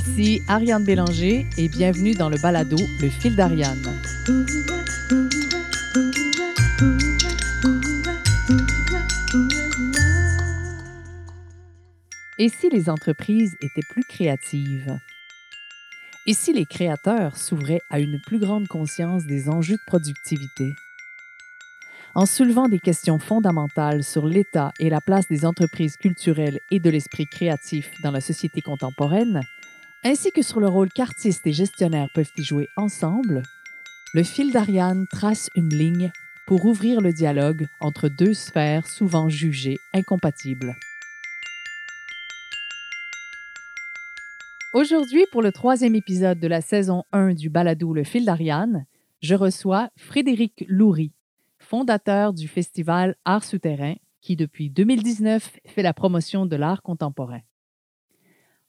Ici Ariane Bélanger et bienvenue dans le balado Le fil d'Ariane. Et si les entreprises étaient plus créatives? Et si les créateurs s'ouvraient à une plus grande conscience des enjeux de productivité? En soulevant des questions fondamentales sur l'état et la place des entreprises culturelles et de l'esprit créatif dans la société contemporaine, ainsi que sur le rôle qu'artistes et gestionnaires peuvent y jouer ensemble, le fil d'Ariane trace une ligne pour ouvrir le dialogue entre deux sphères souvent jugées incompatibles. Aujourd'hui, pour le troisième épisode de la saison 1 du balado Le fil d'Ariane, je reçois Frédéric Loury, fondateur du festival Art Souterrain, qui depuis 2019 fait la promotion de l'art contemporain.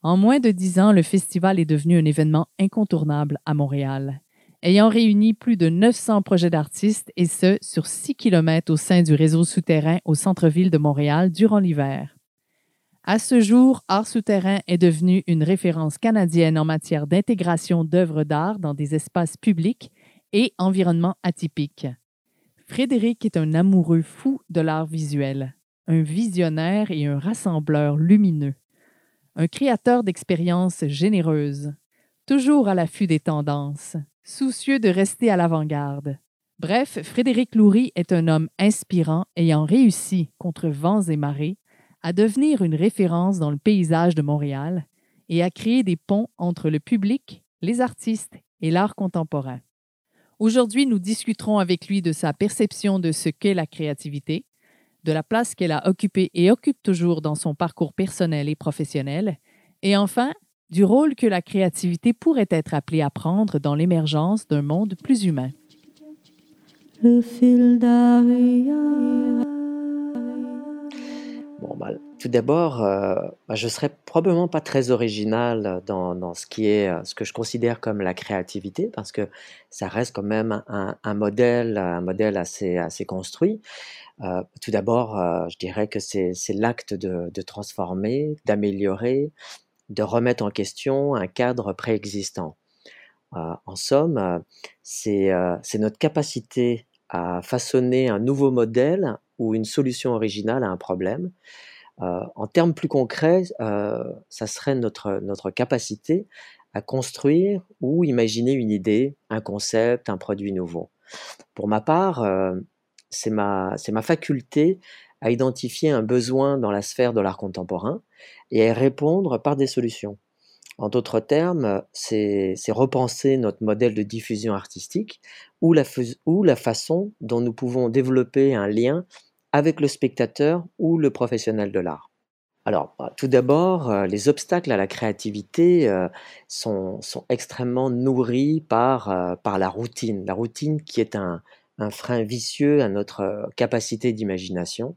En moins de dix ans, le festival est devenu un événement incontournable à Montréal, ayant réuni plus de 900 projets d'artistes et ce, sur 6 km au sein du réseau souterrain au centre-ville de Montréal durant l'hiver. À ce jour, Art Souterrain est devenu une référence canadienne en matière d'intégration d'œuvres d'art dans des espaces publics et environnements atypiques. Frédéric est un amoureux fou de l'art visuel, un visionnaire et un rassembleur lumineux, un créateur d'expériences généreuses, toujours à l'affût des tendances, soucieux de rester à l'avant-garde. Bref, Frédéric Loury est un homme inspirant ayant réussi, contre vents et marées, à devenir une référence dans le paysage de Montréal et à créer des ponts entre le public, les artistes et l'art contemporain. Aujourd'hui, nous discuterons avec lui de sa perception de ce qu'est la créativité, de la place qu'elle a occupée et occupe toujours dans son parcours personnel et professionnel, et enfin, du rôle que la créativité pourrait être appelée à prendre dans l'émergence d'un monde plus humain. Le fil Bon, bah, tout d'abord, euh, bah, je serais probablement pas très original dans, dans, ce qui est euh, ce que je considère comme la créativité, parce que ça reste quand même un, un modèle, un modèle assez, assez construit. Euh, tout d'abord, euh, je dirais que c'est l'acte de, transformer, d'améliorer, de remettre en question un cadre préexistant. Euh, en somme, c'est notre capacité à façonner un nouveau modèle ou une solution originale à un problème. En termes plus concrets, ça serait notre, notre capacité à construire ou imaginer une idée, un concept, un produit nouveau. Pour ma part, c'est ma, ma faculté à identifier un besoin dans la sphère de l'art contemporain et à y répondre par des solutions. En d'autres termes, c'est repenser notre modèle de diffusion artistique ou la, ou la façon dont nous pouvons développer un lien avec le spectateur ou le professionnel de l'art. Alors, bah, tout d'abord, euh, les obstacles à la créativité euh, sont, extrêmement nourris par, euh, par la routine. La routine qui est un, frein vicieux à notre capacité d'imagination.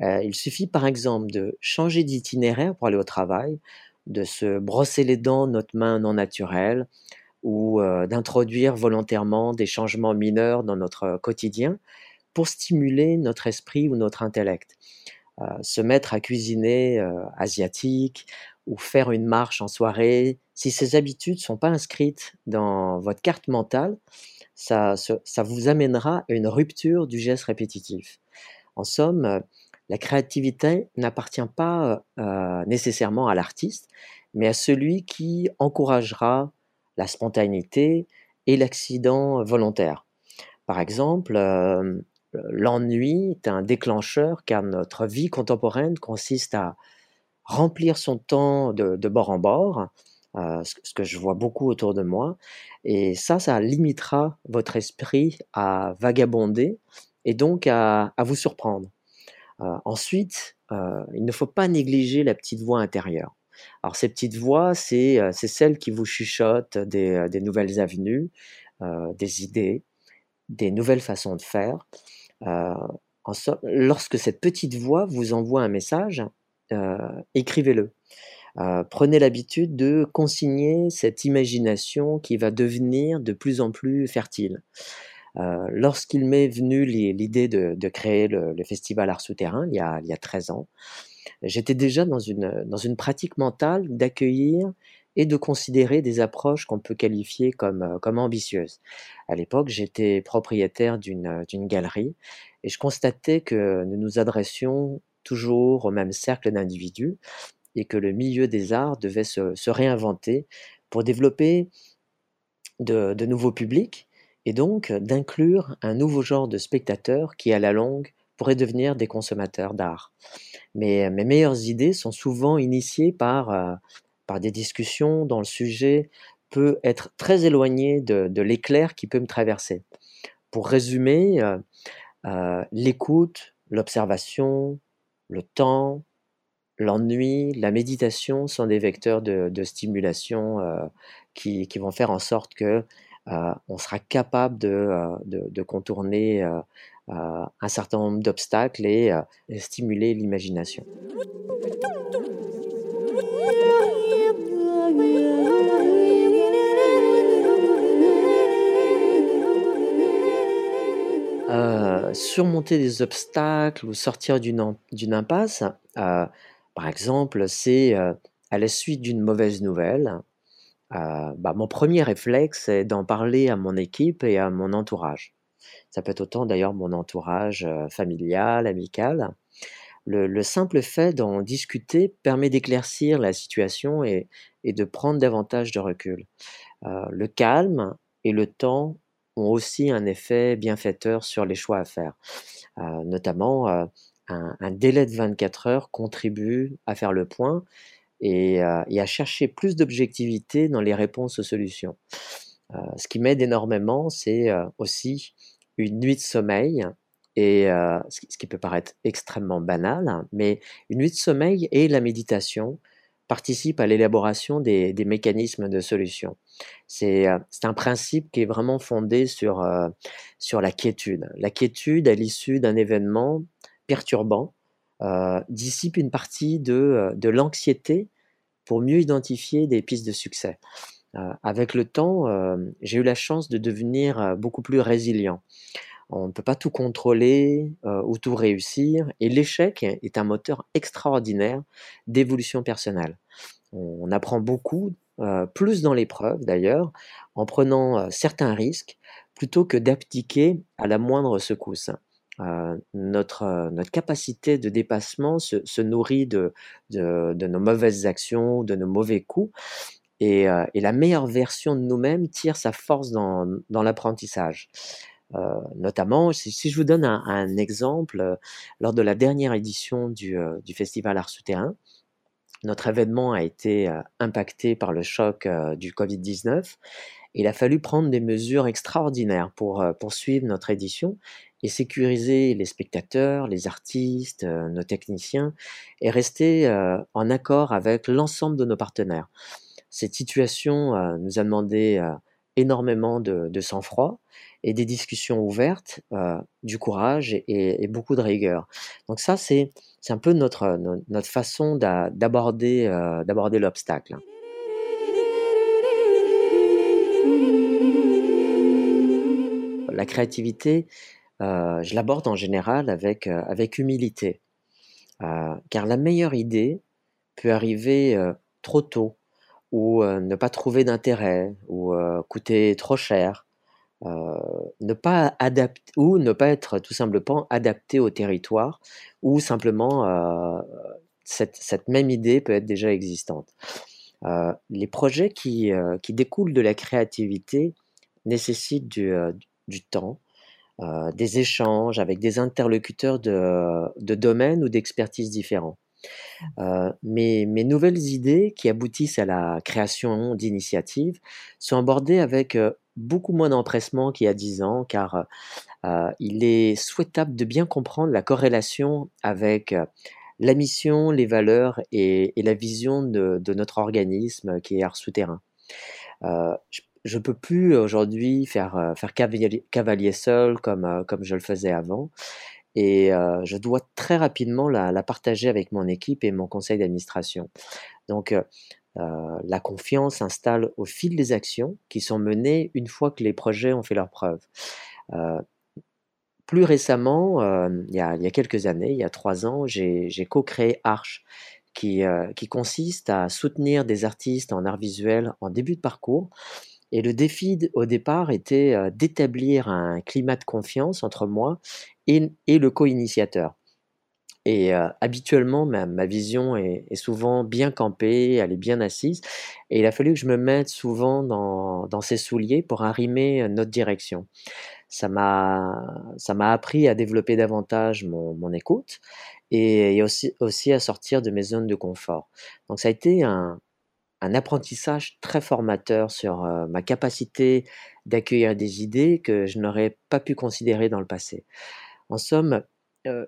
il suffit par exemple de changer d'itinéraire pour aller au travail, de se brosser les dents notre main non naturelle ou d'introduire volontairement des changements mineurs dans notre quotidien pour stimuler notre esprit ou notre intellect. Euh, se mettre à cuisiner euh, asiatique ou faire une marche en soirée, si ces habitudes ne sont pas inscrites dans votre carte mentale, ça, vous amènera à une rupture du geste répétitif. En somme, euh, la créativité n'appartient pas nécessairement à l'artiste, mais à celui qui encouragera la spontanéité et l'accident volontaire. Par exemple, l'ennui est un déclencheur car notre vie contemporaine consiste à remplir son temps de, bord en bord, euh, ce que je vois beaucoup autour de moi. Et ça, ça limitera votre esprit à vagabonder et donc à, vous surprendre. Euh, ensuite, euh, il ne faut pas négliger la petite voix intérieure. Alors ces petites voix, c'est celles qui vous chuchotent des, nouvelles avenues, des idées, des nouvelles façons de faire. Lorsque cette petite voix vous envoie un message, écrivez-le. Euh, prenez l'habitude de consigner cette imagination qui va devenir de plus en plus fertile. Lorsqu'il m'est venu l'idée de, créer le, festival Art Souterrain il y a, il y a 13 ans, j'étais déjà dans une, dans une pratique mentale d'accueillir et de considérer des approches qu'on peut qualifier comme, comme ambitieuses. À l'époque, j'étais propriétaire d'une galerie et je constatais que nous nous adressions toujours au même cercle d'individus et que le milieu des arts devait se, réinventer pour développer de, nouveaux publics et donc d'inclure un nouveau genre de spectateurs qui, à la longue, pourraient devenir des consommateurs d'art. Mais mes meilleures idées sont souvent initiées par, euh, par des discussions dont le sujet peut être très éloigné de, l'éclair qui peut me traverser. Pour résumer, euh, euh, l'écoute, l'observation, le temps, l'ennui, la méditation sont des vecteurs de, stimulation euh, qui, vont faire en sorte que euh, on sera capable de, euh, contourner un certain nombre d'obstacles et, stimuler l'imagination. surmonter des obstacles ou sortir d'une impasse, par exemple, c'est à la suite d'une mauvaise nouvelle, bah, mon premier réflexe est d'en parler à mon équipe et à mon entourage. Ça peut être autant d'ailleurs mon entourage familial, amical. Le, simple fait d'en discuter permet d'éclaircir la situation et, de prendre davantage de recul. le calme et le temps ont aussi un effet bienfaiteur sur les choix à faire. notamment, un, délai de 24 heures contribue à faire le point et, euh, à chercher plus d'objectivité dans les réponses aux solutions. Euh, ce qui m'aide énormément, c'est euh, aussi une nuit de sommeil, et ce qui peut paraître extrêmement banal, mais une nuit de sommeil et la méditation participent à l'élaboration des, mécanismes de solution. C'est un principe qui est vraiment fondé sur, sur la quiétude. La quiétude à l'issue d'un événement perturbant euh, dissipe une partie de, euh, de l'anxiété pour mieux identifier des pistes de succès. Euh, avec le temps, j'ai eu la chance de devenir beaucoup plus résilient. On ne peut pas tout contrôler ou tout réussir, et l'échec est un moteur extraordinaire d'évolution personnelle. On, apprend beaucoup, plus dans l'épreuve d'ailleurs, en prenant certains risques, plutôt que d'abdiquer à la moindre secousse. Euh, notre, euh, notre capacité de dépassement se, nourrit de, de, nos mauvaises actions, de nos mauvais coups. Et, euh, et la meilleure version de nous-mêmes tire sa force dans, dans l'apprentissage. notamment, si, je vous donne un, exemple, lors de la dernière édition du, du Festival Art Souterrain, notre événement a été impacté par le choc du Covid-19. Il a fallu prendre des mesures extraordinaires pour poursuivre notre édition et sécuriser les spectateurs, les artistes, euh, nos techniciens, et rester euh, en accord avec l'ensemble de nos partenaires. Cette situation euh, nous a demandé énormément de, sang-froid et des discussions ouvertes, du courage et, beaucoup de rigueur. Donc ça, c'est un peu notre, notre façon d'aborder l'obstacle. La créativité, je l'aborde en général avec, euh, avec humilité. Euh, car la meilleure idée peut arriver trop tôt, ou ne pas trouver d'intérêt, ou coûter trop cher, ne pas adapter, ou ne pas être tout simplement adapté au territoire, ou simplement cette, même idée peut être déjà existante. les projets qui, qui, découlent de la créativité nécessitent du temps, euh, des échanges avec des interlocuteurs de, domaines ou d'expertise différents. Euh, mes, nouvelles idées qui aboutissent à la création d'initiatives sont abordées avec euh, beaucoup moins d'empressement qu'il y a dix ans, car il est souhaitable de bien comprendre la corrélation avec la mission, les valeurs et, la vision de, notre organisme qui est Art Souterrain peux plus aujourd'hui faire, euh, cavalier, seul comme, euh, comme je le faisais avant. Et euh, je dois très rapidement la, partager avec mon équipe et mon conseil d'administration. Donc, la confiance s'installe au fil des actions qui sont menées une fois que les projets ont fait leur preuve. plus récemment, il, y a, il, y a, quelques années, il y a trois ans, j'ai co-créé Arch, qui, qui consiste à soutenir des artistes en art visuel en début de parcours. Et le défi au départ était d'établir un climat de confiance entre moi et, le co-initiateur. Et habituellement, ma, vision est, souvent bien campée, elle est bien assise. Et il a fallu que je me mette souvent dans, dans ses souliers pour arrimer notre direction. Ça m'a, appris à développer davantage mon, mon écoute et, aussi, aussi à sortir de mes zones de confort. Donc ça a été un, un apprentissage très formateur sur ma capacité d'accueillir des idées que je n'aurais pas pu considérer dans le passé. En somme,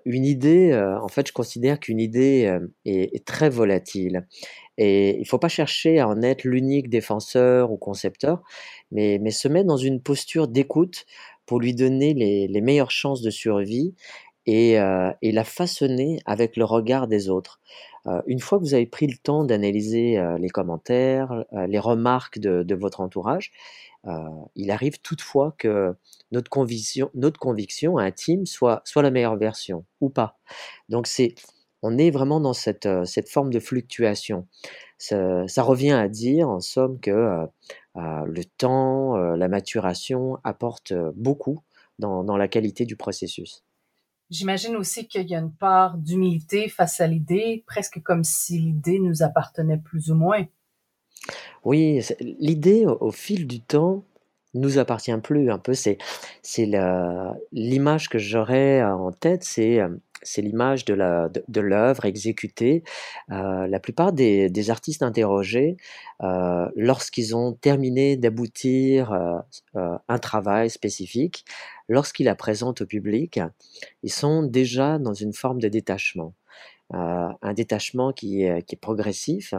une idée, en fait, je considère qu'une idée est, très volatile. Et il ne faut pas chercher à en être l'unique défenseur ou concepteur, mais, se mettre dans une posture d'écoute pour lui donner les, meilleures chances de survie et, la façonner avec le regard des autres. Une fois que vous avez pris le temps d'analyser les commentaires, les remarques de votre entourage, il arrive toutefois que notre conviction, notre conviction intime soit, soit la meilleure version ou pas. Donc c'est, on est vraiment dans cette, cette forme de fluctuation. Ça, revient à dire en somme que le temps, la maturation apportent beaucoup dans, dans la qualité du processus. J'imagine aussi qu'il y a une part d'humilité face à l'idée, presque comme si l'idée nous appartenait plus ou moins. Oui, l'idée au fil du temps nous appartient plus un peu. C'est c'est l'image que j'aurais en tête, c'est c'est l'image de la de, l'œuvre exécutée. Euh, la plupart des, des artistes interrogés, euh, lorsqu'ils ont terminé d'aboutir euh, un travail spécifique, lorsqu'ils la présentent au public, ils sont déjà dans une forme de détachement. Euh, un détachement qui est, progressif.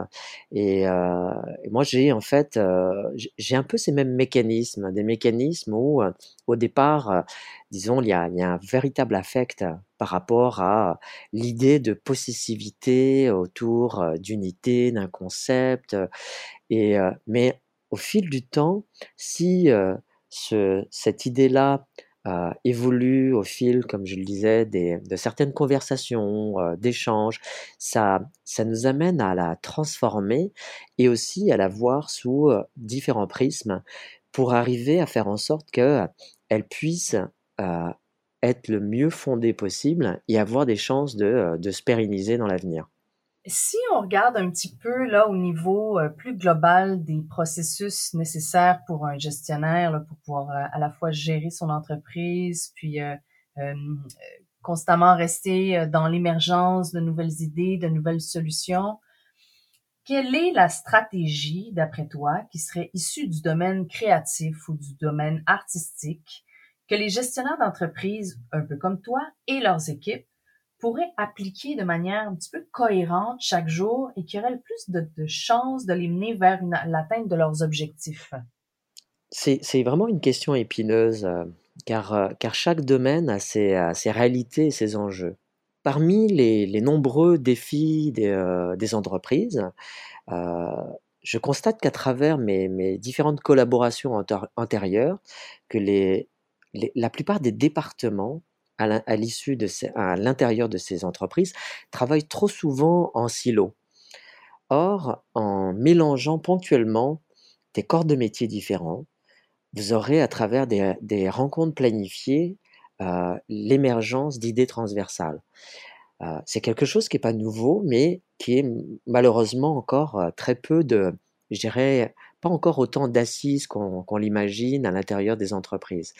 Et, euh, moi, j'ai en fait, euh, j'ai un peu ces mêmes mécanismes, des mécanismes où, au départ, disons, il y, a, un véritable affect par rapport à l'idée de possessivité autour d'unité, d'un concept. Et, mais au fil du temps, si ce, cette idée-là euh, évolue au fil, comme je le disais, des, de certaines conversations, euh, d'échanges. Ça, ça nous amène à la transformer et aussi à la voir sous euh, différents prismes pour arriver à faire en sorte qu'elle puisse être le mieux fondée possible et avoir des chances de, de se pérenniser dans l'avenir. Si on regarde un petit peu là au niveau euh, plus global des processus nécessaires pour un gestionnaire là, pour pouvoir euh, à la fois gérer son entreprise, puis euh, constamment rester dans l'émergence de nouvelles idées, de nouvelles solutions, quelle est la stratégie, d'après toi, qui serait issue du domaine créatif ou du domaine artistique que les gestionnaires d'entreprise, un peu comme toi, et leurs équipes pourraient appliquer de manière un petit peu cohérente chaque jour et qui aurait le plus de, chances de les mener vers l'atteinte de leurs objectifs? C'est vraiment une question épineuse, euh, car, euh, car chaque domaine a ses, réalités et ses enjeux. Parmi les, nombreux défis des, euh, entreprises, je constate qu'à travers mes, différentes collaborations antérieures, que la plupart des départements à l'intérieur de ces entreprises travaillent trop souvent en silo. Or, en mélangeant ponctuellement des corps de métiers différents, vous aurez à travers des, rencontres planifiées euh, l'émergence d'idées transversales. Euh, c'est quelque chose qui n'est pas nouveau, mais qui est malheureusement encore euh, très peu de, je dirais, pas encore autant d'assises qu'on l'imagine à l'intérieur des entreprises.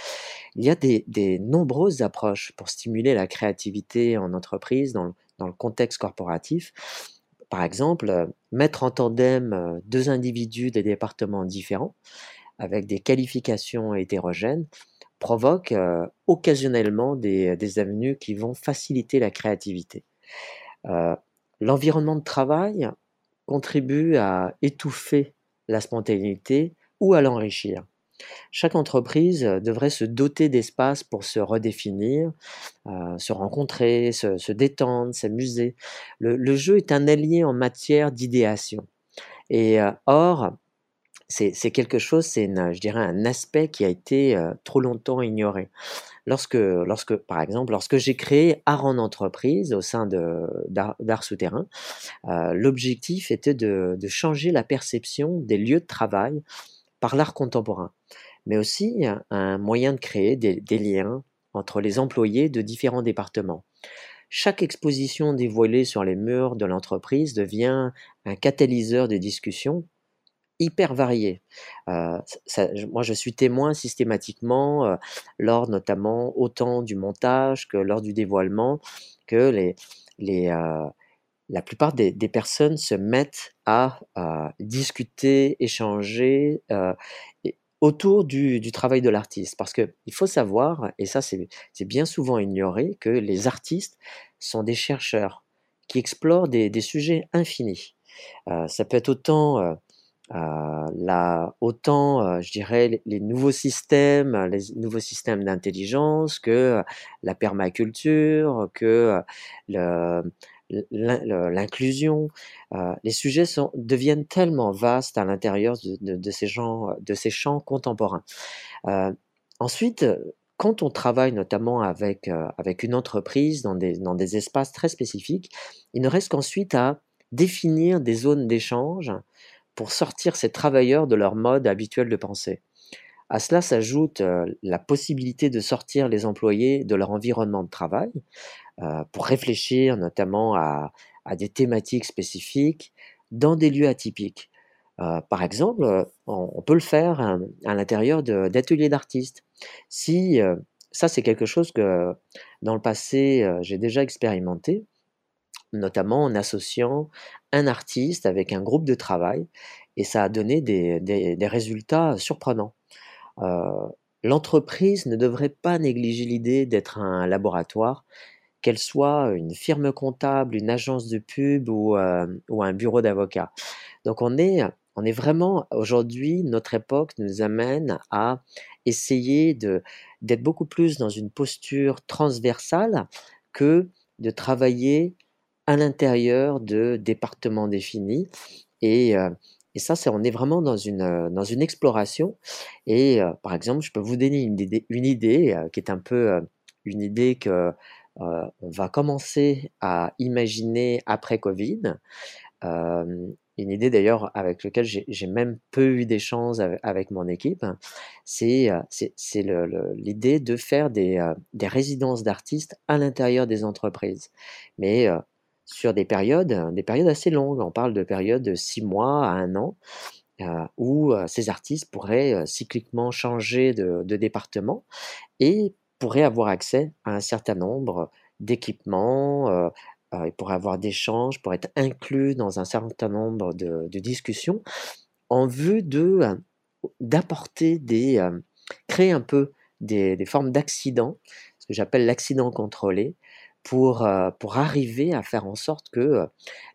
Il y a des, nombreuses approches pour stimuler la créativité en entreprise dans, le contexte corporatif. Par exemple, euh, mettre en tandem euh, deux individus des départements différents avec des qualifications hétérogènes provoque euh, occasionnellement des, des, avenues qui vont faciliter la créativité. L'environnement de travail contribue à étouffer la spontanéité ou à l'enrichir. Chaque entreprise devrait se doter d'espace pour se redéfinir, euh, se rencontrer, se, détendre, s'amuser. Le, jeu est un allié en matière d'idéation. Et euh, or, c'est quelque chose, c'est je dirais un aspect qui a été euh, trop longtemps ignoré. Lorsque, lorsque, par exemple, lorsque j'ai créé Art en entreprise au sein d'Art Souterrain, euh, l'objectif était de, changer la perception des lieux de travail par l'art contemporain, mais aussi un moyen de créer des, des liens entre les employés de différents départements. Chaque exposition dévoilée sur les murs de l'entreprise devient un catalyseur de discussion hyper varié. Euh, moi, je suis témoin systématiquement, euh, lors notamment autant du montage que lors du dévoilement, que les, euh, la plupart des, personnes se mettent à discuter, échanger autour du, travail de l'artiste. Parce qu'il faut savoir, et ça c'est bien souvent ignoré, que les artistes sont des chercheurs qui explorent des, sujets infinis. ça peut être autant là, autant, euh, je dirais, les, nouveaux systèmes, les nouveaux systèmes d'intelligence que la permaculture, que l'inclusion. Euh, les sujets deviennent tellement vastes à l'intérieur de, de, ces gens, de ces champs contemporains. ensuite, quand on travaille notamment avec, avec une entreprise dans des, dans des espaces très spécifiques, il ne reste qu'ensuite à définir des zones d'échange pour sortir ces travailleurs de leur mode habituel de pensée. À cela s'ajoute euh, la possibilité de sortir les employés de leur environnement de travail euh, pour réfléchir notamment à, des thématiques spécifiques dans des lieux atypiques. Euh, par exemple, on, peut le faire à, l'intérieur d'ateliers d'artistes. Si ça, c'est quelque chose que dans le passé, j'ai déjà expérimenté notamment en associant un artiste avec un groupe de travail, et ça a donné des, résultats surprenants. Euh, l'entreprise ne devrait pas négliger l'idée d'être un laboratoire, qu'elle soit une firme comptable, une agence de pub ou, euh, un bureau d'avocat. Donc on est, on est vraiment, aujourd'hui, notre époque nous amène à essayer d'être beaucoup plus dans une posture transversale que de travailler à l'intérieur de départements définis. Et, euh, et ça, c'est, on est vraiment dans une, euh, dans une exploration. Et euh, par exemple, je peux vous donner une idée, une idée qui est un peu une idée que on va commencer à imaginer après Covid. une idée d'ailleurs avec laquelle j'ai même peu eu d'échanges avec, avec, mon équipe, c'est l'idée de faire des, des résidences d'artistes à l'intérieur des entreprises. Mais sur des périodes, des périodes assez longues. On parle de périodes de six mois à un an, euh, où euh, ces artistes pourraient euh, cycliquement changer de, département et pourraient avoir accès à un certain nombre d'équipements, ils pourraient avoir d'échanges, pourraient être inclus dans un certain nombre de, discussions en vue de d'apporter des créer un peu des, des formes d'accidents, ce que j'appelle l'accident contrôlé, pour, euh, pour arriver à faire en sorte que euh,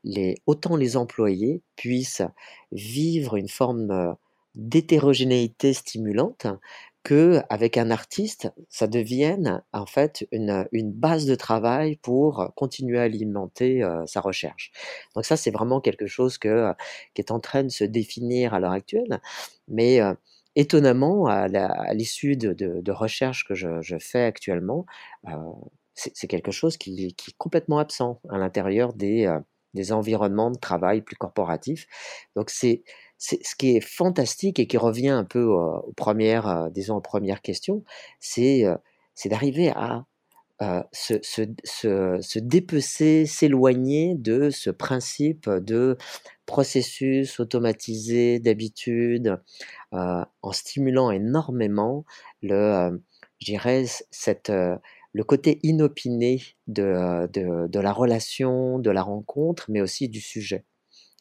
les, autant les employés puissent vivre une forme euh, d'hétérogénéité stimulante que avec un artiste, ça devienne en fait une, une, base de travail pour continuer à alimenter sa recherche. Donc ça, c'est vraiment quelque chose que, qui est en train de se définir à l'heure actuelle, mais étonnamment, à l'issue de, de, recherches que je fais actuellement, c'est quelque chose qui, est complètement absent à l'intérieur des, euh, environnements de travail plus corporatifs. Donc c'est ce qui est fantastique et qui revient un peu aux, premières, euh, disons aux premières questions, c'est euh, d'arriver à se, dépecer, s'éloigner de ce principe de processus automatisé d'habitude, en stimulant énormément le, je dirais, cette, le côté inopiné de, de, la relation, de la rencontre, mais aussi du sujet.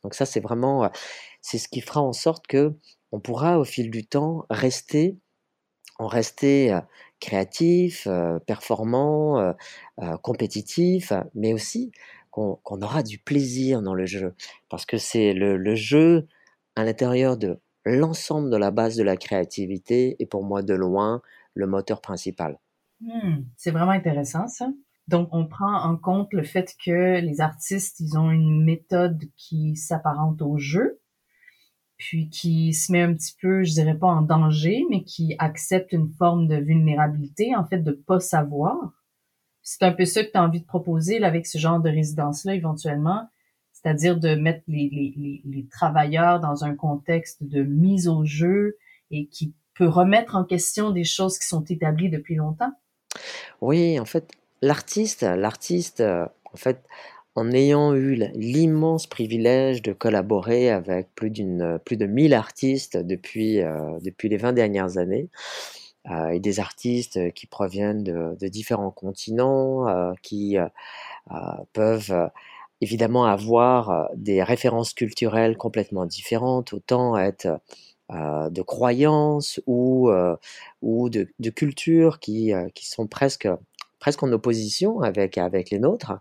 Donc ça, c'est vraiment, c'est ce qui fera en sorte que on pourra au fil du temps rester, en rester créatif, performant, compétitif, mais aussi qu'on aura du plaisir dans le jeu, parce que c'est le, le jeu à l'intérieur de l'ensemble de la base de la créativité et pour moi de loin le moteur principal. Hmm, c'est vraiment intéressant ça. Donc, on prend en compte le fait que les artistes, ils ont une méthode qui s'apparente au jeu. puis qui se met un petit peu, je dirais pas en danger, mais qui accepte une forme de vulnérabilité, en fait, de pas savoir. C'est un peu ça que tu as envie de proposer avec ce genre de résidence-là éventuellement, c'est-à-dire de mettre les, les, les, travailleurs dans un contexte de mise au jeu et qui peut remettre en question des choses qui sont établies depuis longtemps. Oui, en fait, l'artiste, l'artiste, euh, en fait, en ayant eu l'immense privilège de collaborer avec plus, d'une, plus de 1000 artistes depuis, euh, depuis les 20 dernières années, euh, et des artistes qui proviennent de, différents continents, euh, qui peuvent évidemment avoir des références culturelles complètement différentes, autant être de croyances ou, ou de, de cultures qui, qui sont presque presque en opposition avec, avec les nôtres,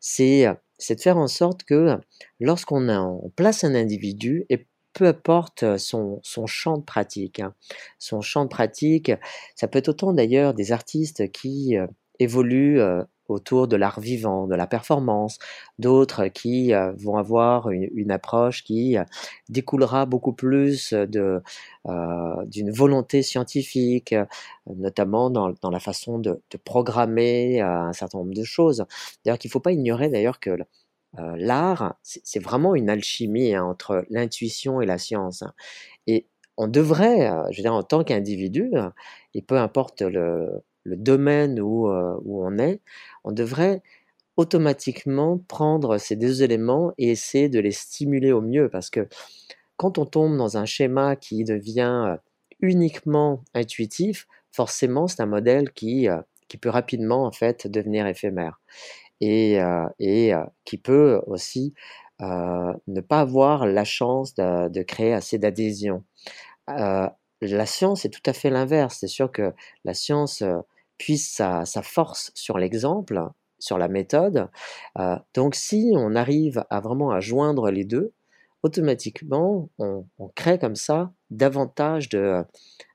c'est de faire en sorte que lorsqu'on place un individu, et peu importe son, son champ de pratique, hein, son champ de pratique, ça peut être autant d'ailleurs des artistes qui euh, évoluent euh, autour de l'art vivant, de la performance, d'autres qui euh, vont avoir une, approche qui euh, découlera beaucoup plus de euh, d'une volonté scientifique, notamment dans, dans, la façon de, programmer un certain nombre de choses. D'ailleurs, qu'il ne faut pas ignorer d'ailleurs que l'art, c'est vraiment une alchimie hein, entre l'intuition et la science. Hein. Et on devrait, je veux dire, en tant qu'individu, et peu importe le, le domaine où, euh, où on est, on devrait automatiquement prendre ces deux éléments et essayer de les stimuler au mieux parce que quand on tombe dans un schéma qui devient euh, uniquement intuitif, forcément c'est un modèle qui, euh, qui peut rapidement en fait devenir éphémère et, et qui peut aussi ne pas avoir la chance de, de créer assez d'adhésion. La science est tout à fait l'inverse. C'est sûr que la science puise sa, force sur l'exemple, sur la méthode. Euh, donc si on arrive à vraiment à joindre les deux, automatiquement, on, crée comme ça davantage de,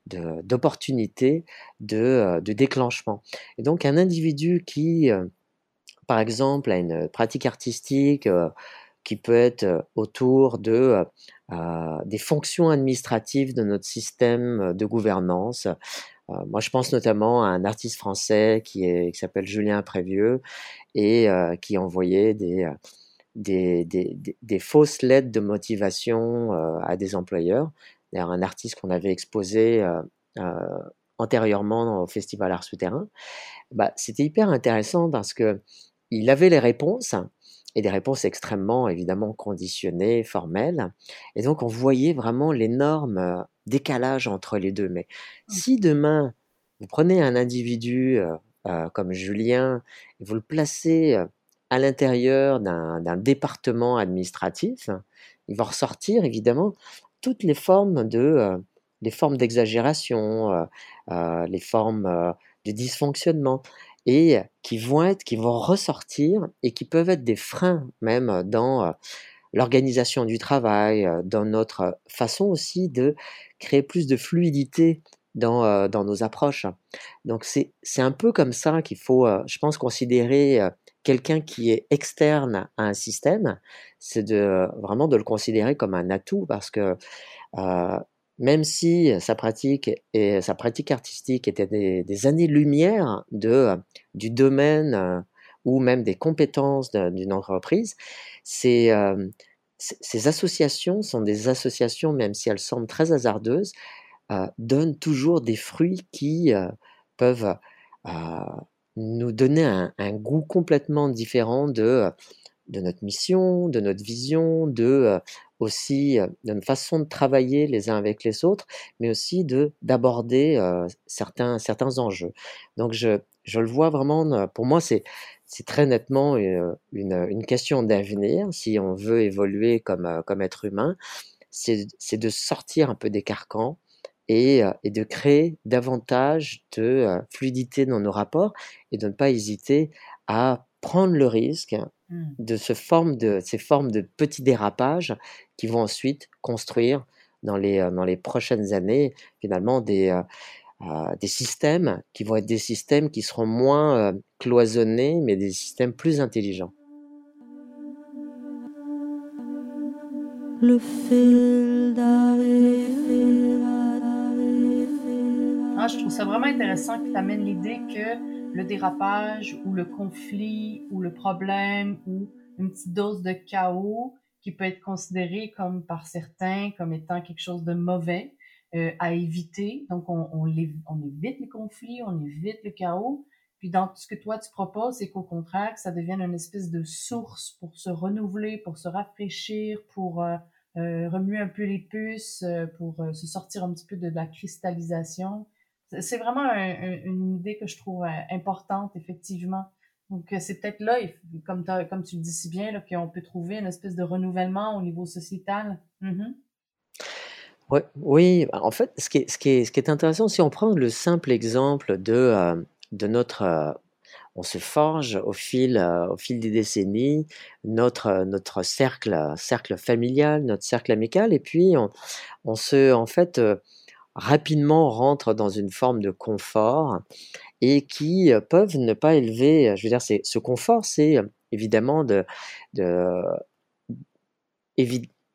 d'opportunités de, de, déclenchement. Et donc un individu qui, euh, par exemple, a une pratique artistique euh, qui peut être autour de des fonctions administratives de notre système de gouvernance, euh, moi, je pense notamment à un artiste français qui, s'appelle Julien Prévieux et euh, qui envoyait des, euh, des, des, des, fausses lettres de motivation à des employeurs. D'ailleurs, un artiste qu'on avait exposé antérieurement au Festival Art Souterrain, bah, c'était hyper intéressant parce que il avait les réponses et des réponses extrêmement évidemment conditionnées, formelles. Et donc on voyait vraiment l'énorme décalage entre les deux. Mais mmh. si demain, vous prenez un individu euh, euh, comme Julien et vous le placez euh, à l'intérieur d'un département administratif, il va ressortir évidemment toutes les formes de les formes d'exagération, les formes de dysfonctionnement et qui vont être, qui vont ressortir et qui peuvent être des freins même dans l'organisation du travail, dans notre façon aussi de créer plus de fluidité dans, euh, dans nos approches. Donc c'est un peu comme ça qu'il faut, euh, je pense, considérer euh, quelqu'un qui est externe à un système, c'est de vraiment de le considérer comme un atout parce que même si sa pratique et sa pratique artistique étaient des, années-lumière du domaine ou même des compétences d'une entreprise, c'est ces associations sont des associations, même si elles semblent très hasardeuses, euh, donnent toujours des fruits qui euh, peuvent euh, nous donner un, goût complètement différent de, de notre mission, de notre vision, de aussi de notre façon de travailler les uns avec les autres, mais aussi de d'aborder certains certains enjeux. Donc je je le vois vraiment. Pour moi, c'est c'est très nettement une, une, question d'avenir, si on veut évoluer comme, euh, comme être humain, c'est de sortir un peu des carcans et, euh, et de créer davantage de euh, fluidité dans nos rapports et de ne pas hésiter à prendre le risque mmh. de, ce forme de ces formes de petits dérapages qui vont ensuite construire dans les, dans les prochaines années finalement des, des systèmes qui vont être des systèmes qui seront moins euh, cloisonnés, mais des systèmes plus intelligents. le fil ah, je trouve ça vraiment intéressant que tu amènes l'idée que le dérapage ou le conflit ou le problème ou une petite dose de chaos qui peut être considéré comme par certains comme étant quelque chose de mauvais euh, à éviter. Donc, on, évite les conflits, on évite le chaos. Puis dans ce que toi tu proposes, c'est qu'au contraire, ça devienne une espèce de source pour se renouveler, pour se rafraîchir, pour euh, euh remuer un peu les puces, pour se sortir un petit peu de la cristallisation. C'est vraiment une idée que je trouve importante, effectivement. Donc c'est peut-être là, comme, comme tu le dis si bien, qu'on peut trouver une espèce de renouvellement au niveau sociétal. Mm-hmm. Ouais, oui, en fait, ce qui est, ce qui est, ce qui est intéressant, si on prend le simple exemple de de notre euh, on se forge au fil, euh, au fil des décennies notre, notre cercle, cercle familial, notre cercle amical, et puis on, se, en fait, euh, rapidement rentre dans une forme de confort et qui peuvent ne pas élever, je veux dire, ce confort, c'est évidemment de,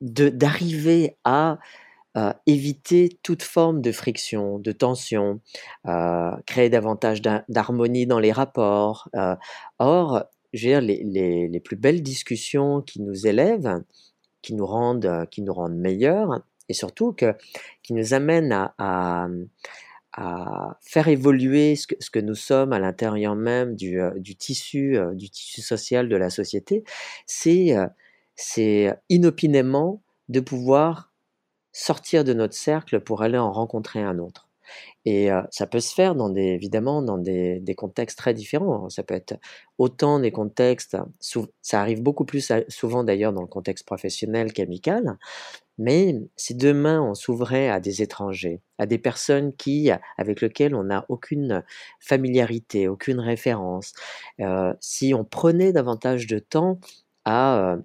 d'arriver à éviter toute forme de friction, de tension, euh, créer davantage d'harmonie dans les rapports. Euh, or, je veux dire, les, les, plus belles discussions qui nous élèvent, qui nous rendent, qui nous rendent meilleurs, et surtout que, qui nous amènent à, faire évoluer ce que, nous sommes à l'intérieur même du, euh, tissu, du tissu social de la société, c'est c'est inopinément de pouvoir sortir de notre cercle pour aller en rencontrer un autre. Et ça peut se faire dans des, évidemment dans des, des, contextes très différents. Ça peut être autant des contextes, ça arrive beaucoup plus souvent d'ailleurs dans le contexte professionnel qu'amical, mais si demain on s'ouvrait à des étrangers, à des personnes qui, avec lesquelles on n'a aucune familiarité, aucune référence, si on prenait davantage de temps à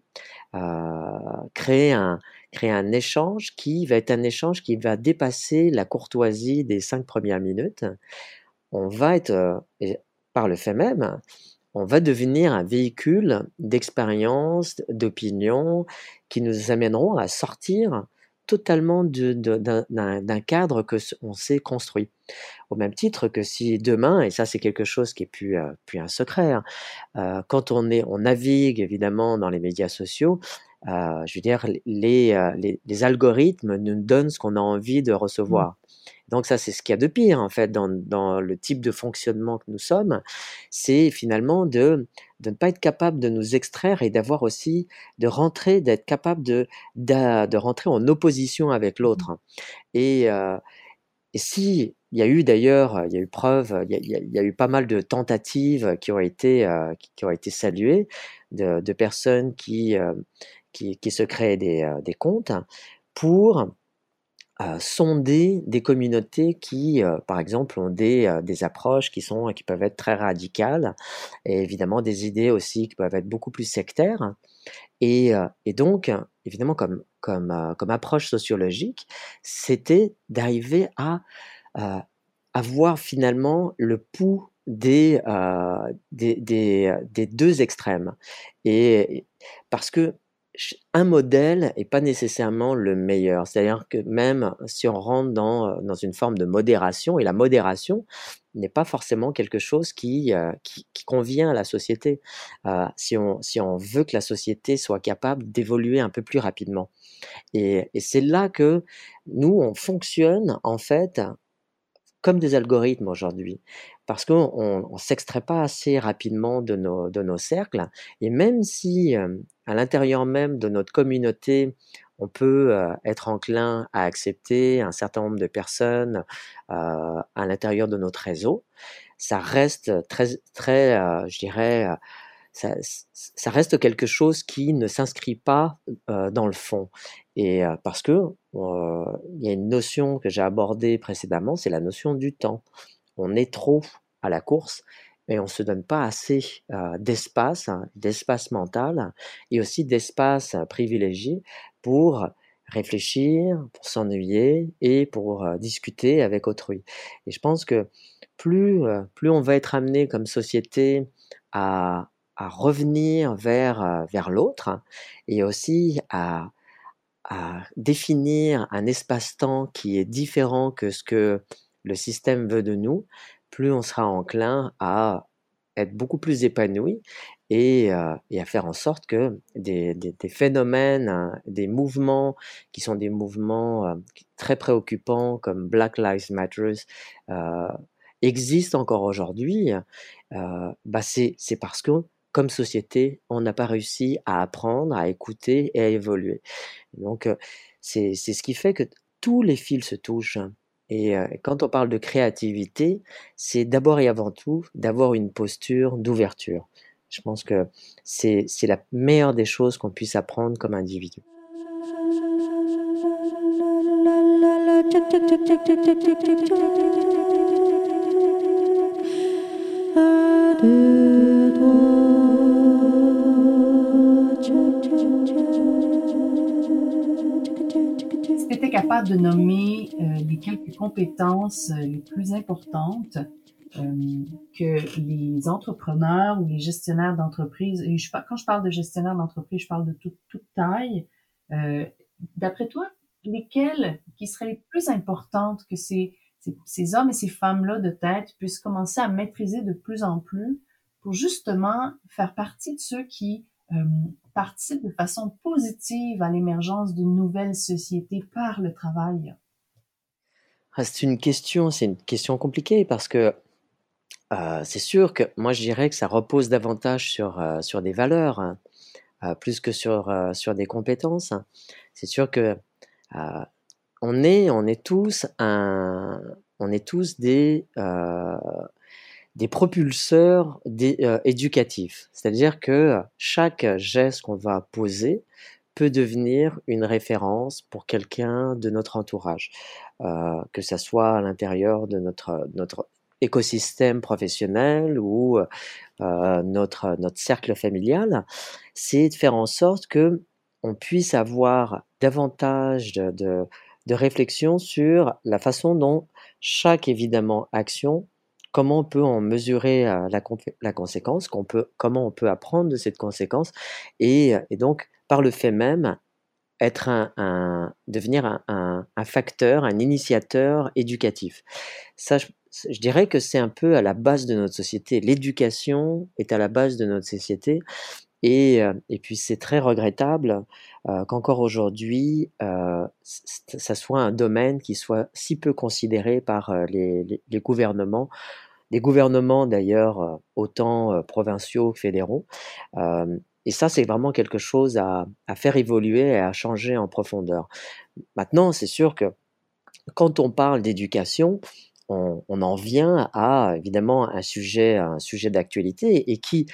créer un, créer un échange qui va être un échange qui va dépasser la courtoisie des cinq premières minutes. On va être, euh, par le fait même, on va devenir un véhicule d'expérience, d'opinion, qui nous amèneront à sortir totalement d'un cadre que on s'est construit. Au même titre que si demain, et ça c'est quelque chose qui est plus, euh, un secret, hein, euh, quand on, est, on navigue évidemment dans les médias sociaux, euh, je veux dire, les, euh, les, les, algorithmes nous donnent ce qu'on a envie de mmh. recevoir. Donc ça, c'est ce qu'il y a de pire, en fait, dans, dans, le type de fonctionnement que nous sommes, c'est finalement de, de ne pas être capable de nous extraire et d'avoir aussi, de rentrer, d'être capable de, de, de, rentrer en opposition avec l'autre. Mmh. Et, euh, et si il y a eu d'ailleurs, il y a eu preuve, il y a, il y a, eu pas mal de tentatives qui ont été, euh, qui ont été saluées de, de personnes qui, euh, qui, se créent des, euh, des comptes pour euh, sonder des communautés qui, euh, par exemple, ont des, des approches qui, sont, qui peuvent être très radicales et évidemment des idées aussi qui peuvent être beaucoup plus sectaires. Et, et donc, évidemment, comme, comme, comme approche sociologique, c'était d'arriver à avoir finalement le pouls des, des, des, des, deux extrêmes. Et parce que un modèle n'est pas nécessairement le meilleur. C'est-à-dire que même si on rentre dans, euh, dans une forme de modération, et la modération n'est pas forcément quelque chose qui, euh, qui, convient à la société, euh, si, on, si on veut que la société soit capable d'évoluer un peu plus rapidement. Et, et c'est là que nous, on fonctionne en fait comme des algorithmes aujourd'hui, parce qu'on ne s'extrait pas assez rapidement de nos, cercles, et même si à l'intérieur même de notre communauté, on peut euh, être enclin à accepter un certain nombre de personnes euh, à l'intérieur de notre réseau. Ça reste très, très, euh, je dirais, ça, ça, reste quelque chose qui ne s'inscrit pas dans le fond. Et parce que il y a une notion que j'ai abordée précédemment, c'est la notion du temps. On est trop à la course mais on ne se donne pas assez d'espace, hein, d'espace mental et aussi d'espace privilégié pour réfléchir, pour s'ennuyer et pour discuter avec autrui. Et je pense que plus, plus on va être amené comme société à, à revenir vers, vers l'autre et aussi à, à définir un espace-temps qui est différent que ce que le système veut de nous, plus on sera enclin à être beaucoup plus épanoui et, euh, et, à faire en sorte que des, des, des phénomènes, hein, des mouvements qui sont des mouvements euh, très préoccupants comme Black Lives Matter euh, existent encore aujourd'hui, euh, bah c'est parce que comme société, on n'a pas réussi à apprendre, à écouter et à évoluer. Donc euh, c'est ce qui fait que tous les fils se touchent. Et euh, quand on parle de créativité, c'est d'abord et avant tout d'avoir une posture d'ouverture. Je pense que c'est la meilleure des choses qu'on puisse apprendre comme individu. Capable de nommer euh, les quelques compétences euh, les plus importantes euh, que les entrepreneurs ou les gestionnaires d'entreprise, et quand je parle de gestionnaire d'entreprise, je parle de toute, toute taille, d'après toi, lesquelles qui seraient les plus importantes que ces, ces, ces hommes et ces femmes-là de tête puissent commencer à maîtriser de plus en plus pour justement faire partie de ceux qui euh, participent de façon positive à l'émergence d'une nouvelle société par le travail? Ah, c'est une question, c'est une question compliquée parce que euh, c'est sûr que moi je dirais que ça repose davantage sur, euh, sur des valeurs hein, euh, plus que sur, sur des compétences. C'est sûr que on est, on est tous un, on est tous des, des propulseurs éducatifs. C'est-à-dire que chaque geste qu'on va poser peut devenir une référence pour quelqu'un de notre entourage, euh, que ça soit à l'intérieur de notre, notre écosystème professionnel ou euh, notre, notre cercle familial, c'est de faire en sorte que on puisse avoir davantage de, de, de réflexion sur la façon dont chaque évidemment action comment on peut en mesurer euh, la, conséquence, comment on peut apprendre de cette conséquence, et, et donc par le fait même être un, devenir un, facteur, un initiateur éducatif. Ça, je dirais que c'est un peu à la base de notre société. L'éducation est à la base de notre société. Et, euh, et puis c'est très regrettable euh, qu'encore aujourd'hui, euh, ça soit un domaine qui soit si peu considéré par les, gouvernements, des gouvernements d'ailleurs autant provinciaux que fédéraux. et ça, c'est vraiment quelque chose à, à faire évoluer et à changer en profondeur. Maintenant, c'est sûr que quand on parle d'éducation, on, on, en vient à évidemment un sujet, un sujet d'actualité et qui,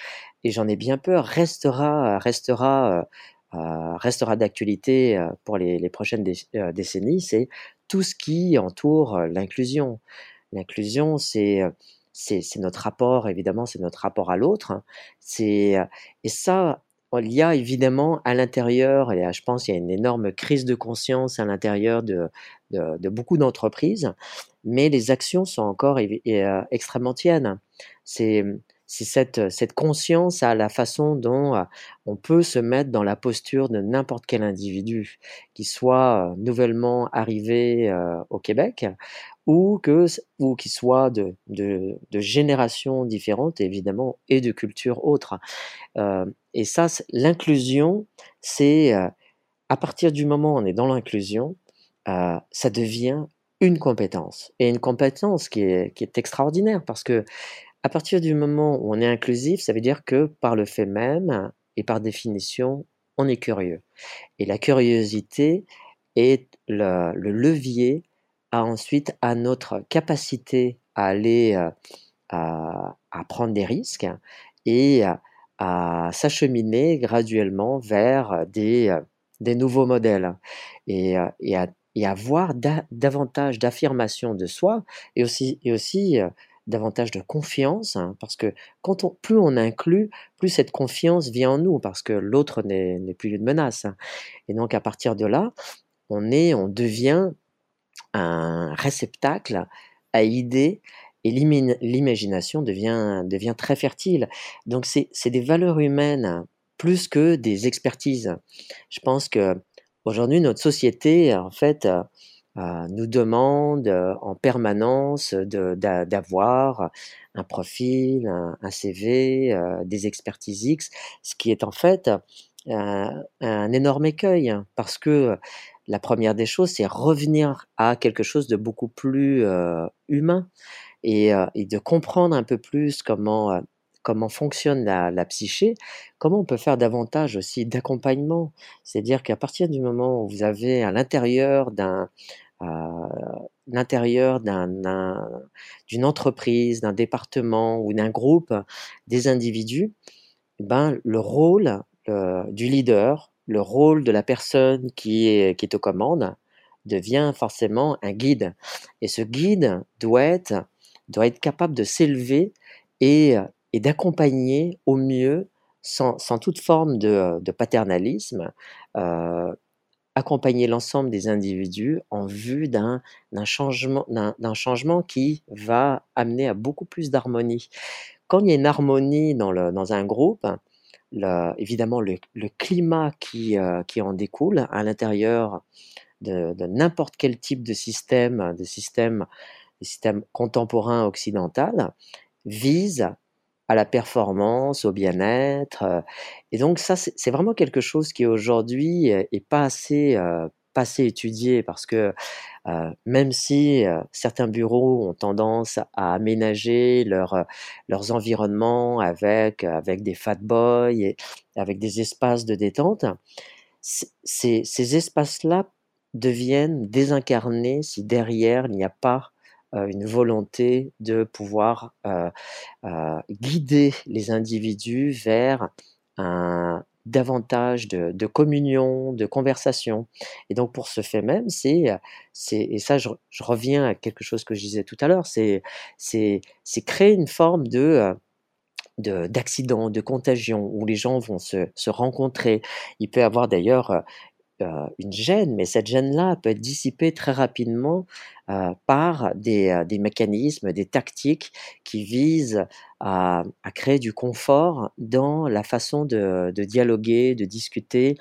et j'en ai bien peur, restera, restera, euh, restera d'actualité euh, pour les, prochaines dé, euh, décennies. C'est tout ce qui entoure l'inclusion. L'inclusion, c'est c'est notre rapport, évidemment, c'est notre rapport à l'autre. C'est et ça, il y a évidemment à l'intérieur, et je pense qu'il y a une énorme crise de conscience à l'intérieur de, de, beaucoup d'entreprises, mais les actions sont encore euh, extrêmement tiennes. C'est cette, cette conscience à la façon dont euh, on peut se mettre dans la posture de n'importe quel individu, qui soit euh, nouvellement arrivé au Québec ou que ou qui soit de, de, de générations différentes évidemment et de cultures autres. Euh, et ça, l'inclusion, c'est euh, à partir du moment où on est dans l'inclusion, euh, ça devient une compétence et une compétence qui est, qui est extraordinaire parce que à partir du moment où on est inclusif, ça veut dire que par le fait même et par définition, on est curieux. Et la curiosité est le, le levier à ensuite à notre capacité à aller euh, à, prendre des risques et à, s'acheminer graduellement vers des, euh, des nouveaux modèles et, euh, et, à, avoir da, davantage d'affirmation de soi et aussi, et aussi davantage de confiance, hein, parce que quand on, plus on inclut, plus cette confiance vient en nous, parce que l'autre n'est plus une menace. Hein. Et donc à partir de là, on est, on devient un réceptacle à idées et l'imagination devient, devient très fertile. Donc c'est des valeurs humaines plus que des expertises. Je pense que aujourd'hui, notre société, en fait, nous demande en permanence d'avoir un profil, un, CV, des expertises X, ce qui est en fait un, un énorme écueil, hein, parce que la première des choses, c'est revenir à quelque chose de beaucoup plus humain et, et, de comprendre un peu plus comment comment fonctionne la, psyché, comment on peut faire davantage aussi d'accompagnement. C'est-à-dire qu'à partir du moment où vous avez à l'intérieur d'un l'intérieur d'une entreprise, d'un département ou d'un groupe, des individus, ben, le rôle du leader, le rôle de la personne qui est, qui est aux commandes devient forcément un guide. Et ce guide doit être, doit être capable de s'élever et, et d'accompagner au mieux, sans, toute forme de, de paternalisme, euh, accompagner l'ensemble des individus en vue d'un changement, qui va amener à beaucoup plus d'harmonie. Quand il y a une harmonie dans, un groupe, évidemment le, climat qui, euh, qui, en découle à l'intérieur de, de n'importe quel type de système, de système, des systèmes contemporains occidental, vise à la performance, au bien-être. Euh, et donc ça, c'est vraiment quelque chose qui aujourd'hui est pas assez, euh, pas assez étudié parce que euh, même si certains bureaux ont tendance à aménager leur, leurs environnements avec, avec des fat boys et avec des espaces de détente, ces, ces espaces-là deviennent désincarnés si derrière il n'y a pas une volonté de pouvoir euh, euh, guider les individus vers un davantage de, communion, de conversation. Et donc pour ce fait même, c'est, c'est et ça je, reviens à quelque chose que je disais tout à l'heure, c'est, créer une forme de d'accident, de, de, contagion, où les gens vont se, se rencontrer. Il peut y avoir d'ailleurs euh, une gêne, mais cette gêne-là peut être dissipée très rapidement euh, par des, euh, des, mécanismes, des tactiques qui visent à, à, créer du confort dans la façon de, de dialoguer, de discuter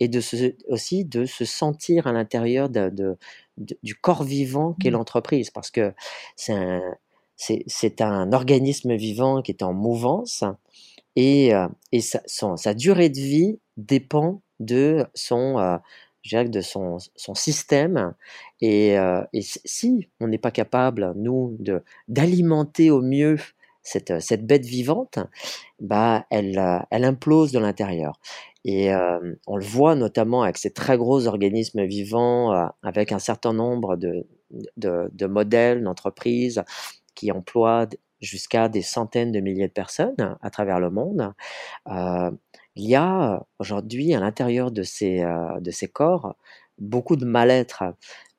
et de se, aussi de se sentir à l'intérieur de, de, du corps vivant qu'est mmh. l'entreprise, parce que c'est un, c'est, un organisme vivant qui est en mouvance et, et sa, son, sa durée de vie dépend de son, euh, de son, son système. Et, euh, si on n'est pas capable, nous, d'alimenter au mieux cette, cette bête vivante, bah, elle, euh, elle implose de l'intérieur. Et euh, on le voit notamment avec ces très gros organismes vivants, avec un certain nombre de, de, de modèles d'entreprises qui emploient jusqu'à des centaines de milliers de personnes à travers le monde. Il y a aujourd'hui à l'intérieur de ces, de ces corps beaucoup de mal-être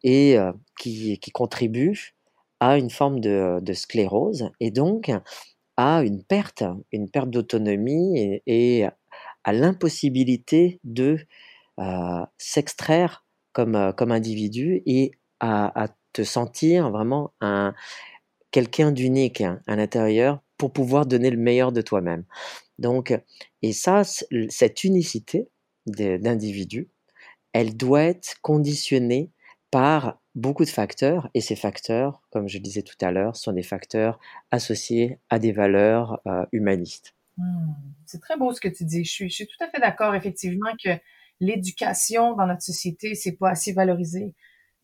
et qui, qui contribuent à une forme de, de, sclérose et donc à une perte, une perte d'autonomie et, à l'impossibilité de s'extraire comme, comme individu et à, à te sentir vraiment un, quelqu'un d'unique à l'intérieur pour pouvoir donner le meilleur de toi-même. Donc, et ça, cette unicité d'individus, elle doit être conditionnée par beaucoup de facteurs, et ces facteurs, comme je disais tout à l'heure, sont des facteurs associés à des valeurs euh, humanistes. Hmm, c'est très beau ce que tu dis. Je suis, tout à fait d'accord, effectivement, que l'éducation dans notre société, c'est pas assez valorisé.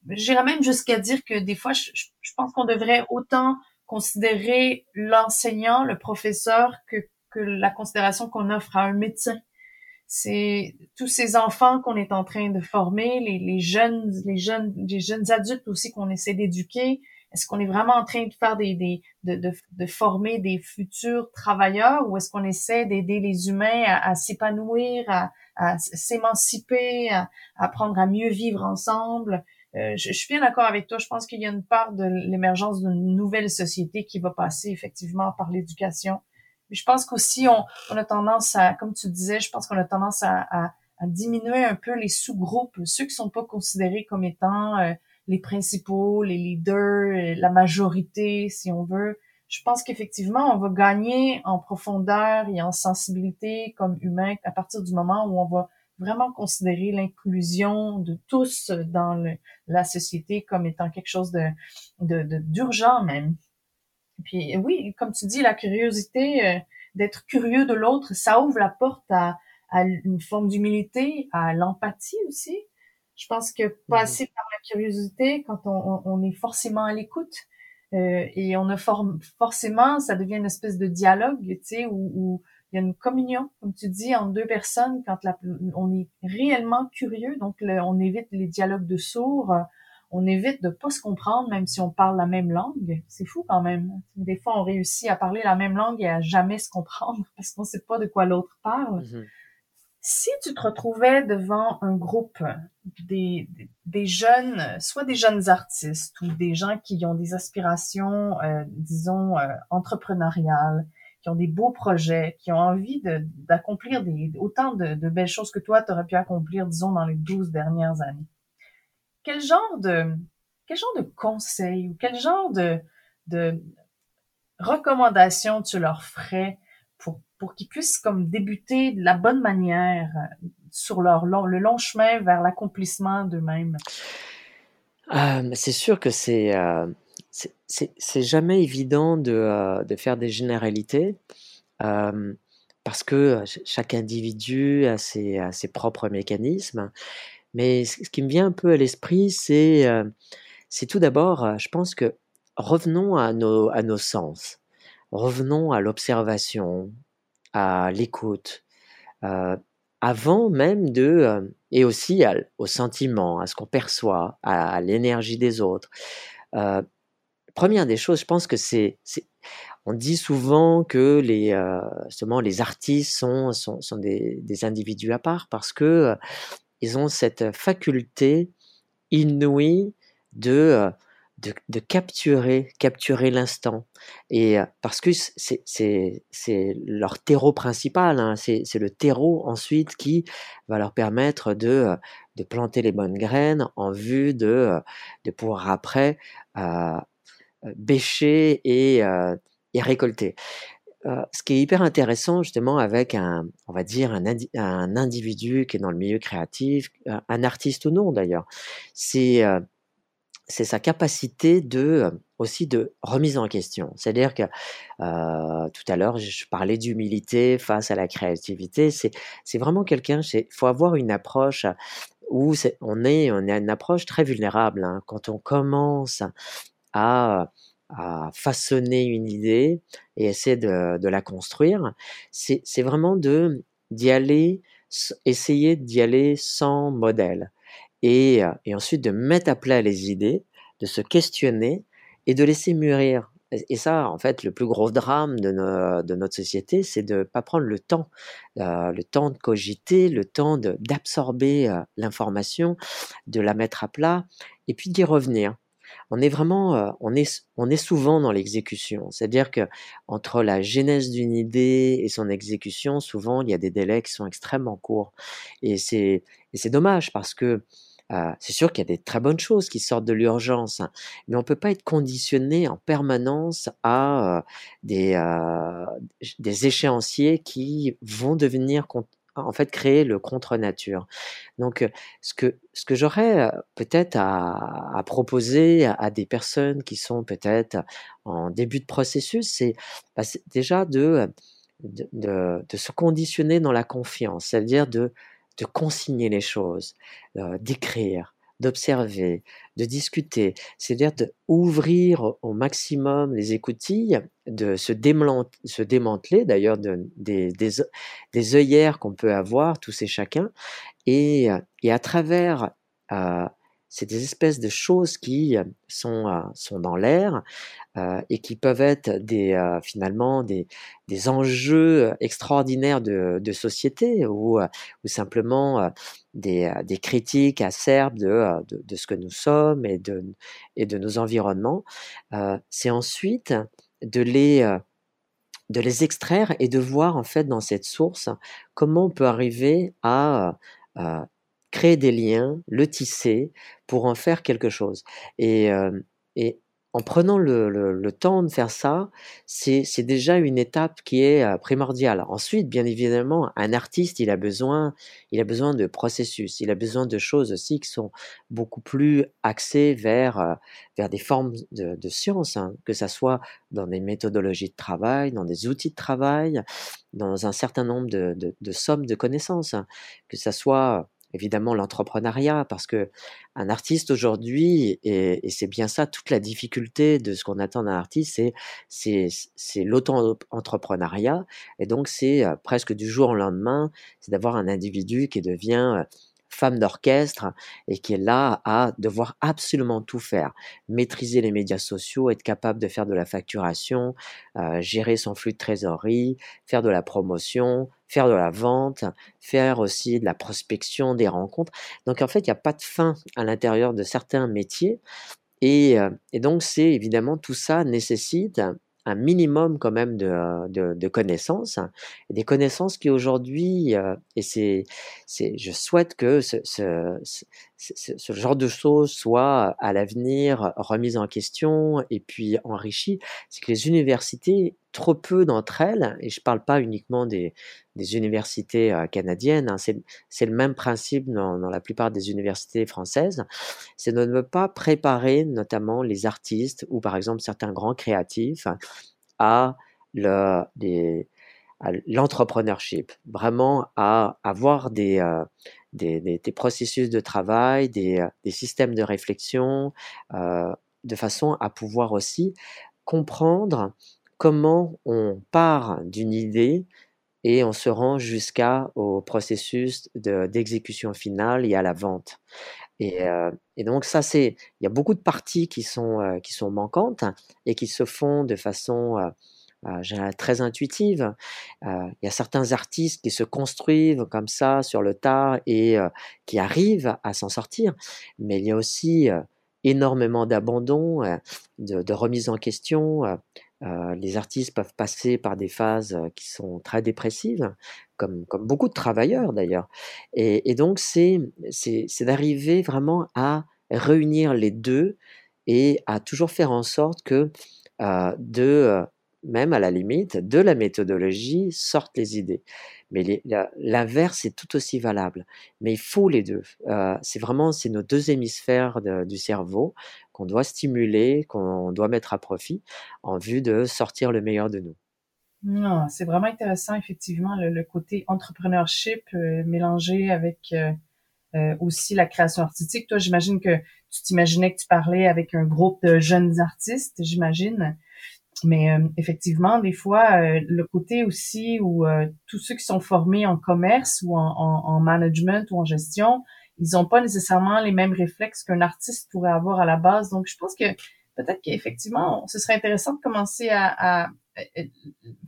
J'irais même jusqu'à dire que des fois, je pense qu'on devrait autant considérer l'enseignant, le professeur, que que la considération qu'on offre à un médecin. C'est tous ces enfants qu'on est en train de former, les, jeunes, les jeunes, les jeunes adultes aussi qu'on essaie d'éduquer. Est-ce qu'on est vraiment en train de faire des, des de, de, de former des futurs travailleurs ou est-ce qu'on essaie d'aider les humains à, à s'épanouir, à, à s'émanciper, à, apprendre à mieux vivre ensemble? Euh, je, je, suis bien d'accord avec toi. Je pense qu'il y a une part de l'émergence d'une nouvelle société qui va passer effectivement par l'éducation je pense qu'aussi, on, on, a tendance à, comme tu disais, je pense qu'on a tendance à, à, à, diminuer un peu les sous-groupes, ceux qui sont pas considérés comme étant euh, les principaux, les leaders, euh, la majorité, si on veut. Je pense qu'effectivement, on va gagner en profondeur et en sensibilité comme humain à partir du moment où on va vraiment considérer l'inclusion de tous dans la société comme étant quelque chose de d'urgent même. Puis oui, comme tu dis, la curiosité, euh, d'être curieux de l'autre, ça ouvre la porte à, à une forme d'humilité, à l'empathie aussi. Je pense que passer mhm. par la curiosité, quand on, on, est forcément à l'écoute, euh, et on a forcément, ça devient une espèce de dialogue, tu sais, où, où, il y a une communion, comme tu dis, entre deux personnes quand la, on est réellement curieux. Donc, on évite les dialogues de sourds, on évite de pas se comprendre, même si on parle la même langue. C'est fou quand même. Des fois, on réussit à parler la même langue et à jamais se comprendre parce qu'on sait pas de quoi l'autre parle. Mm-hmm. Si tu te retrouvais devant un groupe des, des, jeunes, soit des jeunes artistes ou des gens qui ont des aspirations, euh, disons, euh, entrepreneuriales, qui ont des beaux projets, qui ont envie d'accomplir des, autant de, de, belles choses que toi, tu aurais pu accomplir, disons, dans les douze dernières années quel genre de quel genre de conseils ou quel genre de, de recommandations tu leur ferais pour, pour qu'ils puissent comme débuter de la bonne manière euh, sur leur le long chemin vers l'accomplissement d'eux-mêmes? Euh, c'est sûr que c'est euh, c'est jamais évident de, de, faire des généralités parce que chaque individu a ses, a ses propres mécanismes mais ce qui me vient un peu à l'esprit, c'est euh, tout d'abord, euh, je pense que revenons à nos, à nos sens, revenons à l'observation, à l'écoute, euh, avant même de, et aussi au sentiment, à ce qu'on perçoit, à, l'énergie des autres. première des choses, je pense que c'est, on dit souvent que les, justement, les artistes sont, sont, sont des, individus à part parce que ils ont cette faculté inouïe de, de, capturer, capturer l'instant. Et parce que c'est leur terreau principal, hein, c'est le terreau ensuite qui va leur permettre de, de planter les bonnes graines en vue de, de pouvoir après bêcher et, et récolter. Euh, ce qui est hyper intéressant justement avec un, on va dire un, individu qui est dans le milieu créatif, euh, un artiste ou non d'ailleurs, c'est euh, sa capacité de aussi de remise en question. C'est-à-dire que euh, tout à l'heure, je parlais d'humilité face à la créativité. C'est vraiment quelqu'un. Il faut avoir une approche où on est on a une approche très vulnérable hein, quand on commence à à façonner une idée et essayer de, la construire, c'est vraiment de d'y aller, essayer d'y aller sans modèle et, et ensuite de mettre à plat les idées, de se questionner et de laisser mûrir. Et ça, en fait, le plus gros drame de, de notre société, c'est de ne pas prendre le temps, euh, le temps de cogiter, le temps d'absorber euh, l'information, de la mettre à plat, et puis d'y revenir on est vraiment, euh, on est, on est souvent dans l'exécution. C'est-à-dire que entre la genèse d'une idée et son exécution, souvent il y a des délais qui sont extrêmement courts. Et c'est, c'est dommage parce que euh, c'est sûr qu'il y a des très bonnes choses qui sortent de l'urgence, hein, mais on peut pas être conditionné en permanence à euh, des, des échéanciers qui vont devenir en fait créer le contre-nature. Donc, ce que, ce que j'aurais peut-être à, proposer à, des personnes qui sont peut-être en début de processus, c'est bah, déjà de, de, se conditionner dans la confiance, c'est-à-dire de, de consigner les choses, d'écrire, d'observer, de discuter, c'est-à-dire d'ouvrir au maximum les écoutilles, de se, démanteler d'ailleurs des, œillères qu'on peut avoir, tous et chacun, et, et à travers euh, c'est des espèces de choses qui sont, euh, sont dans l'air euh, et qui peuvent être des, euh, finalement des, des enjeux extraordinaires de, société ou, ou simplement des, des critiques acerbes de, de, de, ce que nous sommes et de, et de nos environnements. C'est ensuite de les de les extraire et de voir en fait dans cette source comment on peut arriver à créer des liens, le tisser pour en faire quelque chose. Et, en prenant le, temps de faire ça, c'est déjà une étape qui est primordiale. Ensuite, bien évidemment, un artiste, il a besoin, il a besoin de processus, il a besoin de choses aussi qui sont beaucoup plus axées vers, vers des formes de, de science, hein, que ça soit dans des méthodologies de travail, dans des outils de travail, dans un certain nombre de sommes de connaissances, hein, que ça soit évidemment l'entrepreneuriat, parce que un artiste aujourd'hui, et, c'est bien ça, toute la difficulté de ce qu'on attend d'un artiste, c'est c'est l'auto-entrepreneuriat, et donc c'est euh, presque du jour au lendemain, c'est d'avoir un individu qui devient euh, femme d'orchestre et qui est là à devoir absolument tout faire, maîtriser les médias sociaux, être capable de faire de la facturation, euh, gérer son flux de trésorerie, faire de la promotion, faire de la vente, faire aussi de la prospection, des rencontres. Donc en fait, il n'y a pas de fin à l'intérieur de certains métiers. Et, euh, et donc, c'est évidemment tout ça nécessite un minimum quand même de, de, de connaissances, des connaissances qui aujourd'hui, euh, et c'est, c'est, je souhaite que ce, ce, ce, ce, genre de choses soit à l'avenir remise en question et puis enrichi, c'est que les universités, trop peu d'entre elles, et je ne parle pas uniquement des, universités euh, canadiennes, hein, c'est, le même principe dans, la plupart des universités françaises, c'est de ne pas préparer notamment les artistes ou par exemple certains grands créatifs à l'entrepreneurship, vraiment à avoir des, euh, des, des, processus de travail, des, euh, systèmes de réflexion, de façon à pouvoir aussi comprendre comment on part d'une idée et on se rend jusqu'à au processus d'exécution finale et à la vente. Et, euh, et donc ça c'est, il y a beaucoup de parties qui sont euh, qui sont manquantes et qui se font de façon euh, très intuitive. Il y a certains artistes qui se construisent comme ça sur le tas et qui arrivent à s'en sortir, mais il y a aussi énormément d'abandon, de, de, remise en question. Les artistes peuvent passer par des phases qui sont très dépressives, comme, beaucoup de travailleurs d'ailleurs. Et, donc c'est d'arriver vraiment à réunir les deux et à toujours faire en sorte que euh, de même à la limite, de la méthodologie sortent les idées. Mais l'inverse est tout aussi valable. Mais il faut les deux. Euh, c'est vraiment c'est nos deux hémisphères du cerveau qu'on doit stimuler, qu'on doit mettre à profit en vue de sortir le meilleur de nous. Non, c'est vraiment intéressant effectivement le, côté entrepreneurship euh, mélangé avec euh, euh, aussi la création artistique. Toi, j'imagine que tu t'imaginais que tu parlais avec un groupe de jeunes artistes, j'imagine. Mais effectivement, des fois, le côté aussi où tous ceux qui sont formés en commerce ou en, en, management ou en gestion, ils n'ont pas nécessairement les mêmes réflexes qu'un artiste pourrait avoir à la base. Donc, je pense que peut-être qu'effectivement, ce serait intéressant de commencer à, à,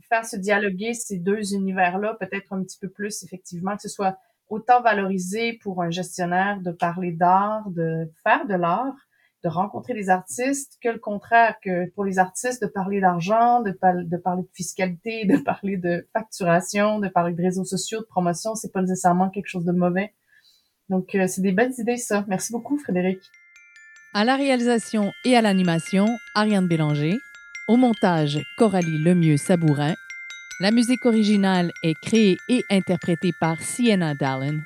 faire se dialoguer ces deux univers-là, peut-être un petit peu plus, effectivement, que ce soit autant valorisé pour un gestionnaire de parler d'art, de faire de l'art, de rencontrer des artistes que le contraire, que pour les artistes de parler d'argent, de, de parler de fiscalité, de parler de facturation, de parler de réseaux sociaux, de promotion, c'est pas nécessairement quelque chose de mauvais. Donc, euh, c'est des belles idées, ça. Merci beaucoup, Frédéric. À la réalisation et à l'animation, Ariane Bélanger. Au montage, Coralie Lemieux-Sabourin. La musique originale est créée et interprétée par Sienna Dallin.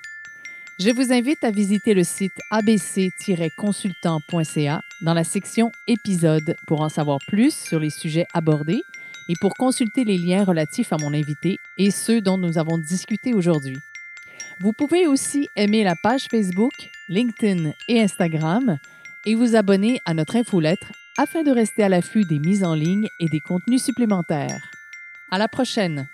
Je vous invite à visiter le site abc-consultant.ca dans la section Épisodes pour en savoir plus sur les sujets abordés et pour consulter les liens relatifs à mon invité et ceux dont nous avons discuté aujourd'hui. Vous pouvez aussi aimer la page Facebook, LinkedIn et Instagram et vous abonner à notre infolettre afin de rester à l'affût des mises en ligne et des contenus supplémentaires. À la prochaine!